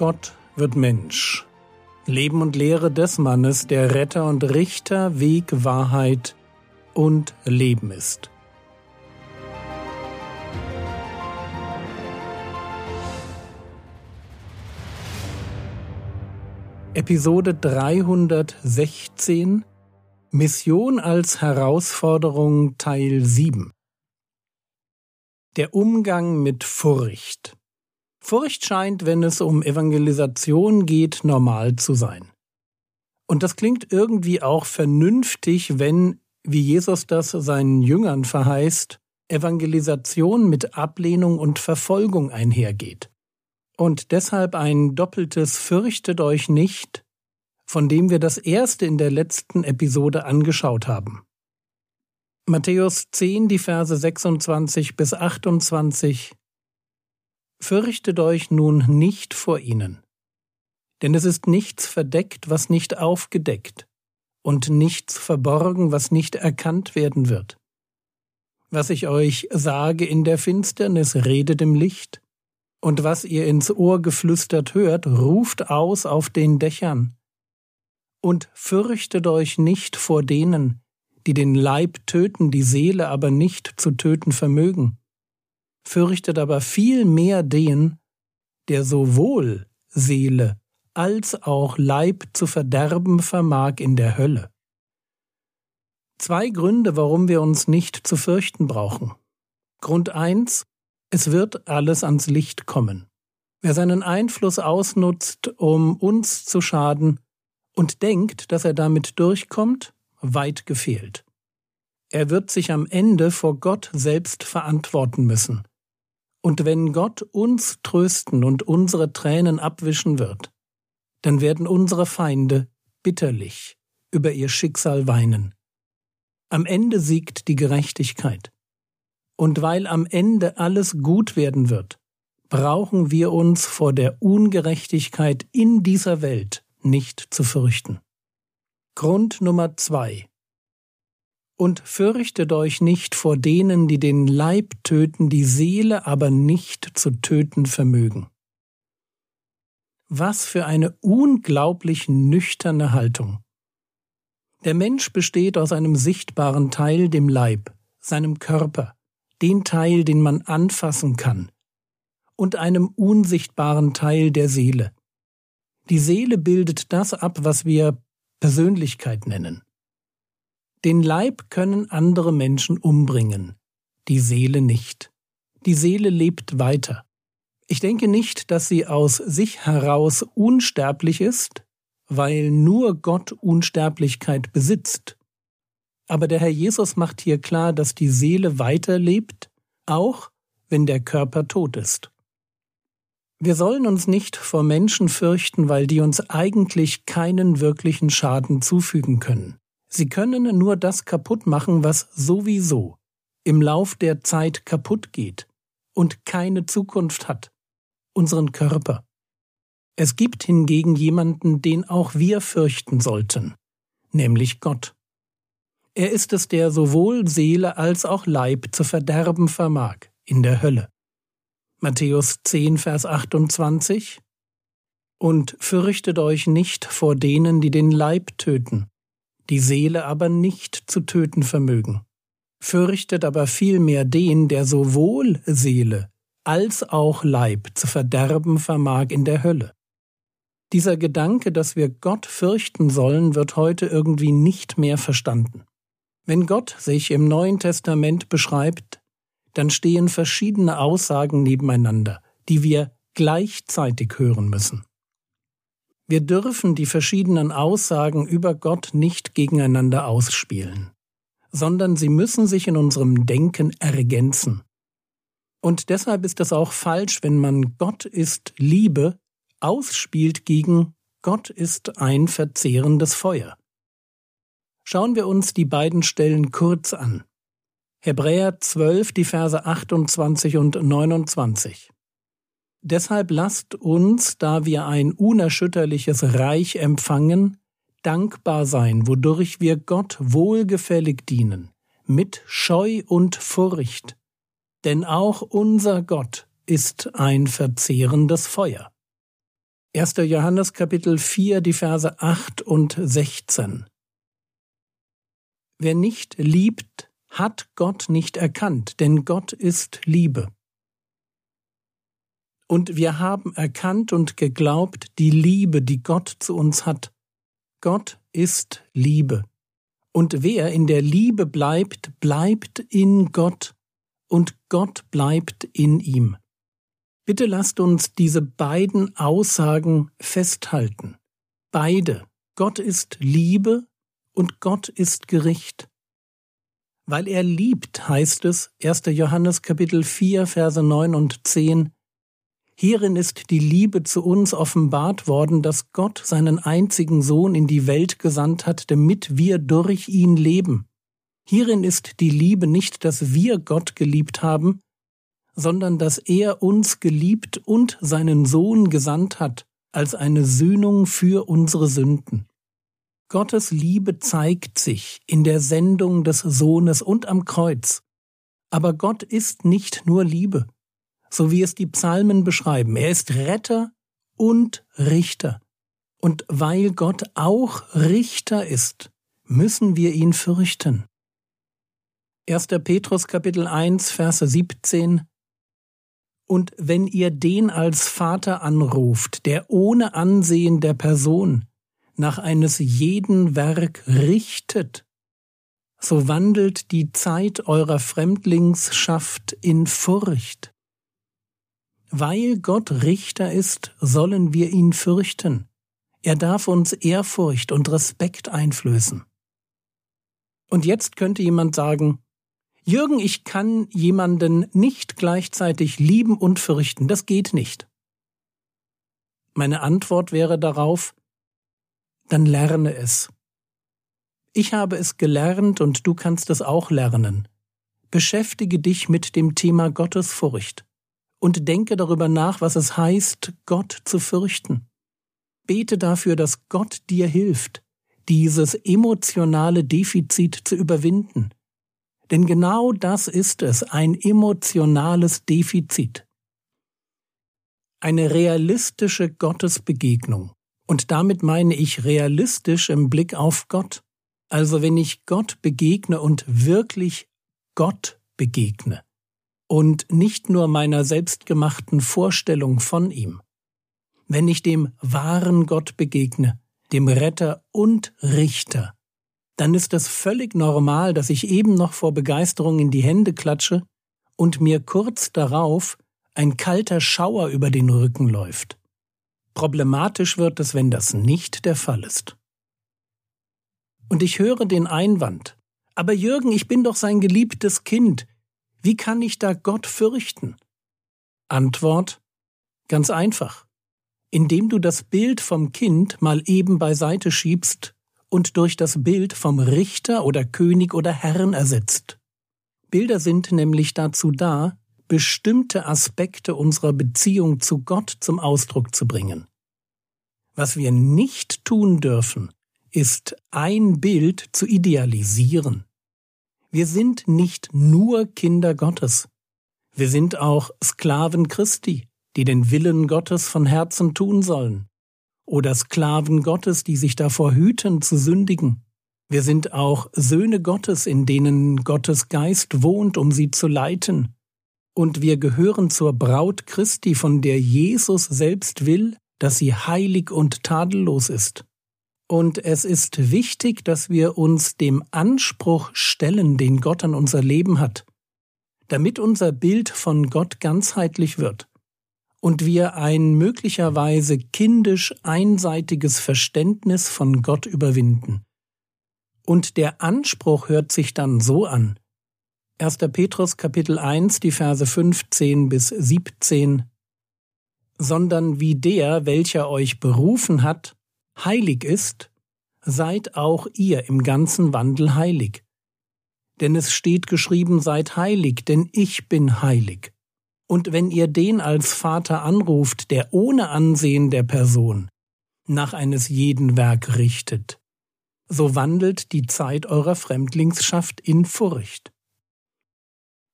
Gott wird Mensch. Leben und Lehre des Mannes, der Retter und Richter, Weg, Wahrheit und Leben ist. Episode 316 Mission als Herausforderung Teil 7 Der Umgang mit Furcht Furcht scheint, wenn es um Evangelisation geht, normal zu sein. Und das klingt irgendwie auch vernünftig, wenn, wie Jesus das seinen Jüngern verheißt, Evangelisation mit Ablehnung und Verfolgung einhergeht. Und deshalb ein doppeltes Fürchtet euch nicht, von dem wir das erste in der letzten Episode angeschaut haben. Matthäus 10, die Verse 26 bis 28 Fürchtet euch nun nicht vor ihnen. Denn es ist nichts verdeckt, was nicht aufgedeckt, und nichts verborgen, was nicht erkannt werden wird. Was ich euch sage in der Finsternis, redet im Licht, und was ihr ins Ohr geflüstert hört, ruft aus auf den Dächern. Und fürchtet euch nicht vor denen, die den Leib töten, die Seele aber nicht zu töten vermögen fürchtet aber viel mehr den, der sowohl Seele als auch Leib zu verderben vermag in der Hölle. Zwei Gründe, warum wir uns nicht zu fürchten brauchen. Grund eins, es wird alles ans Licht kommen. Wer seinen Einfluss ausnutzt, um uns zu schaden, und denkt, dass er damit durchkommt, weit gefehlt. Er wird sich am Ende vor Gott selbst verantworten müssen. Und wenn Gott uns trösten und unsere Tränen abwischen wird, dann werden unsere Feinde bitterlich über ihr Schicksal weinen. Am Ende siegt die Gerechtigkeit. Und weil am Ende alles gut werden wird, brauchen wir uns vor der Ungerechtigkeit in dieser Welt nicht zu fürchten. Grund Nummer zwei und fürchtet euch nicht vor denen, die den Leib töten, die Seele aber nicht zu töten vermögen. Was für eine unglaublich nüchterne Haltung. Der Mensch besteht aus einem sichtbaren Teil, dem Leib, seinem Körper, den Teil, den man anfassen kann, und einem unsichtbaren Teil der Seele. Die Seele bildet das ab, was wir Persönlichkeit nennen. Den Leib können andere Menschen umbringen, die Seele nicht. Die Seele lebt weiter. Ich denke nicht, dass sie aus sich heraus unsterblich ist, weil nur Gott Unsterblichkeit besitzt. Aber der Herr Jesus macht hier klar, dass die Seele weiterlebt, auch wenn der Körper tot ist. Wir sollen uns nicht vor Menschen fürchten, weil die uns eigentlich keinen wirklichen Schaden zufügen können. Sie können nur das kaputt machen, was sowieso im Lauf der Zeit kaputt geht und keine Zukunft hat, unseren Körper. Es gibt hingegen jemanden, den auch wir fürchten sollten, nämlich Gott. Er ist es, der sowohl Seele als auch Leib zu verderben vermag in der Hölle. Matthäus 10, Vers 28 Und fürchtet euch nicht vor denen, die den Leib töten, die Seele aber nicht zu töten vermögen. Fürchtet aber vielmehr den, der sowohl Seele als auch Leib zu verderben vermag in der Hölle. Dieser Gedanke, dass wir Gott fürchten sollen, wird heute irgendwie nicht mehr verstanden. Wenn Gott sich im Neuen Testament beschreibt, dann stehen verschiedene Aussagen nebeneinander, die wir gleichzeitig hören müssen. Wir dürfen die verschiedenen Aussagen über Gott nicht gegeneinander ausspielen, sondern sie müssen sich in unserem Denken ergänzen. Und deshalb ist es auch falsch, wenn man Gott ist Liebe ausspielt gegen Gott ist ein verzehrendes Feuer. Schauen wir uns die beiden Stellen kurz an. Hebräer 12, die Verse 28 und 29. Deshalb lasst uns, da wir ein unerschütterliches Reich empfangen, dankbar sein, wodurch wir Gott wohlgefällig dienen, mit Scheu und Furcht. Denn auch unser Gott ist ein verzehrendes Feuer. 1. Johannes Kapitel 4, die Verse 8 und 16. Wer nicht liebt, hat Gott nicht erkannt, denn Gott ist Liebe. Und wir haben erkannt und geglaubt die Liebe, die Gott zu uns hat. Gott ist Liebe. Und wer in der Liebe bleibt, bleibt in Gott, und Gott bleibt in ihm. Bitte lasst uns diese beiden Aussagen festhalten. Beide. Gott ist Liebe und Gott ist Gericht. Weil er liebt, heißt es 1. Johannes Kapitel 4 Verse 9 und 10, Hierin ist die Liebe zu uns offenbart worden, dass Gott seinen einzigen Sohn in die Welt gesandt hat, damit wir durch ihn leben. Hierin ist die Liebe nicht, dass wir Gott geliebt haben, sondern dass er uns geliebt und seinen Sohn gesandt hat, als eine Sühnung für unsere Sünden. Gottes Liebe zeigt sich in der Sendung des Sohnes und am Kreuz. Aber Gott ist nicht nur Liebe, so wie es die Psalmen beschreiben. Er ist Retter und Richter. Und weil Gott auch Richter ist, müssen wir ihn fürchten. 1. Petrus Kapitel 1, Verse 17 Und wenn ihr den als Vater anruft, der ohne Ansehen der Person nach eines jeden Werk richtet, so wandelt die Zeit eurer Fremdlingsschaft in Furcht. Weil Gott Richter ist, sollen wir ihn fürchten. Er darf uns Ehrfurcht und Respekt einflößen. Und jetzt könnte jemand sagen, Jürgen, ich kann jemanden nicht gleichzeitig lieben und fürchten, das geht nicht. Meine Antwort wäre darauf, dann lerne es. Ich habe es gelernt und du kannst es auch lernen. Beschäftige dich mit dem Thema Gottesfurcht und denke darüber nach, was es heißt, Gott zu fürchten. Bete dafür, dass Gott dir hilft, dieses emotionale Defizit zu überwinden. Denn genau das ist es, ein emotionales Defizit. Eine realistische Gottesbegegnung und damit meine ich realistisch im Blick auf Gott. Also wenn ich Gott begegne und wirklich Gott begegne und nicht nur meiner selbstgemachten Vorstellung von ihm. Wenn ich dem wahren Gott begegne, dem Retter und Richter, dann ist es völlig normal, dass ich eben noch vor Begeisterung in die Hände klatsche und mir kurz darauf ein kalter Schauer über den Rücken läuft. Problematisch wird es, wenn das nicht der Fall ist. Und ich höre den Einwand. Aber Jürgen, ich bin doch sein geliebtes Kind. Wie kann ich da Gott fürchten? Antwort Ganz einfach. Indem du das Bild vom Kind mal eben beiseite schiebst und durch das Bild vom Richter oder König oder Herrn ersetzt. Bilder sind nämlich dazu da, bestimmte Aspekte unserer Beziehung zu Gott zum Ausdruck zu bringen. Was wir nicht tun dürfen, ist ein Bild zu idealisieren. Wir sind nicht nur Kinder Gottes. Wir sind auch Sklaven Christi, die den Willen Gottes von Herzen tun sollen. Oder Sklaven Gottes, die sich davor hüten zu sündigen. Wir sind auch Söhne Gottes, in denen Gottes Geist wohnt, um sie zu leiten und wir gehören zur Braut Christi, von der Jesus selbst will, dass sie heilig und tadellos ist. Und es ist wichtig, dass wir uns dem Anspruch stellen, den Gott an unser Leben hat, damit unser Bild von Gott ganzheitlich wird und wir ein möglicherweise kindisch einseitiges Verständnis von Gott überwinden. Und der Anspruch hört sich dann so an, 1. Petrus Kapitel 1, die Verse 15 bis 17, sondern wie der, welcher euch berufen hat, heilig ist, seid auch ihr im ganzen Wandel heilig. Denn es steht geschrieben, seid heilig, denn ich bin heilig. Und wenn ihr den als Vater anruft, der ohne Ansehen der Person nach eines jeden Werk richtet, so wandelt die Zeit eurer Fremdlingsschaft in Furcht.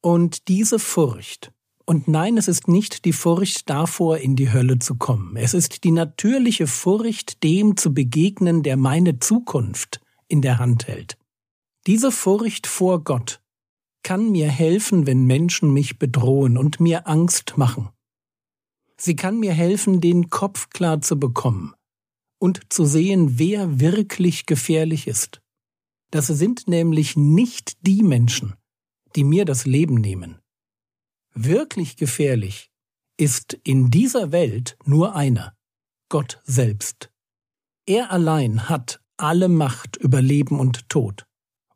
Und diese Furcht Und nein, es ist nicht die Furcht davor, in die Hölle zu kommen. Es ist die natürliche Furcht, dem zu begegnen, der meine Zukunft in der Hand hält. Diese Furcht vor Gott kann mir helfen, wenn Menschen mich bedrohen und mir Angst machen. Sie kann mir helfen, den Kopf klar zu bekommen und zu sehen, wer wirklich gefährlich ist. Das sind nämlich nicht die Menschen, die mir das Leben nehmen. Wirklich gefährlich ist in dieser Welt nur einer, Gott selbst. Er allein hat alle Macht über Leben und Tod,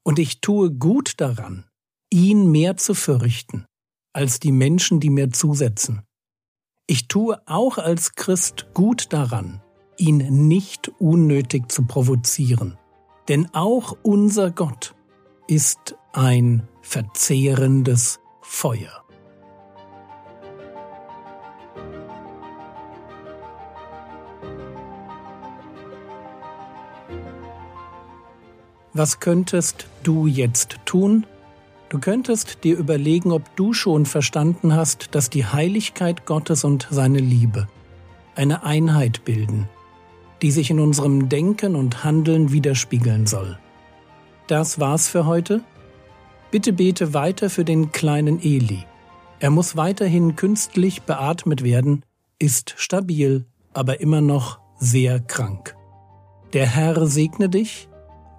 und ich tue gut daran, ihn mehr zu fürchten, als die Menschen, die mir zusetzen. Ich tue auch als Christ gut daran, ihn nicht unnötig zu provozieren, denn auch unser Gott ist ein verzehrendes Feuer. Was könntest du jetzt tun? Du könntest dir überlegen, ob du schon verstanden hast, dass die Heiligkeit Gottes und seine Liebe eine Einheit bilden, die sich in unserem Denken und Handeln widerspiegeln soll. Das war's für heute. Bitte bete weiter für den kleinen Eli. Er muss weiterhin künstlich beatmet werden, ist stabil, aber immer noch sehr krank. Der Herr segne dich,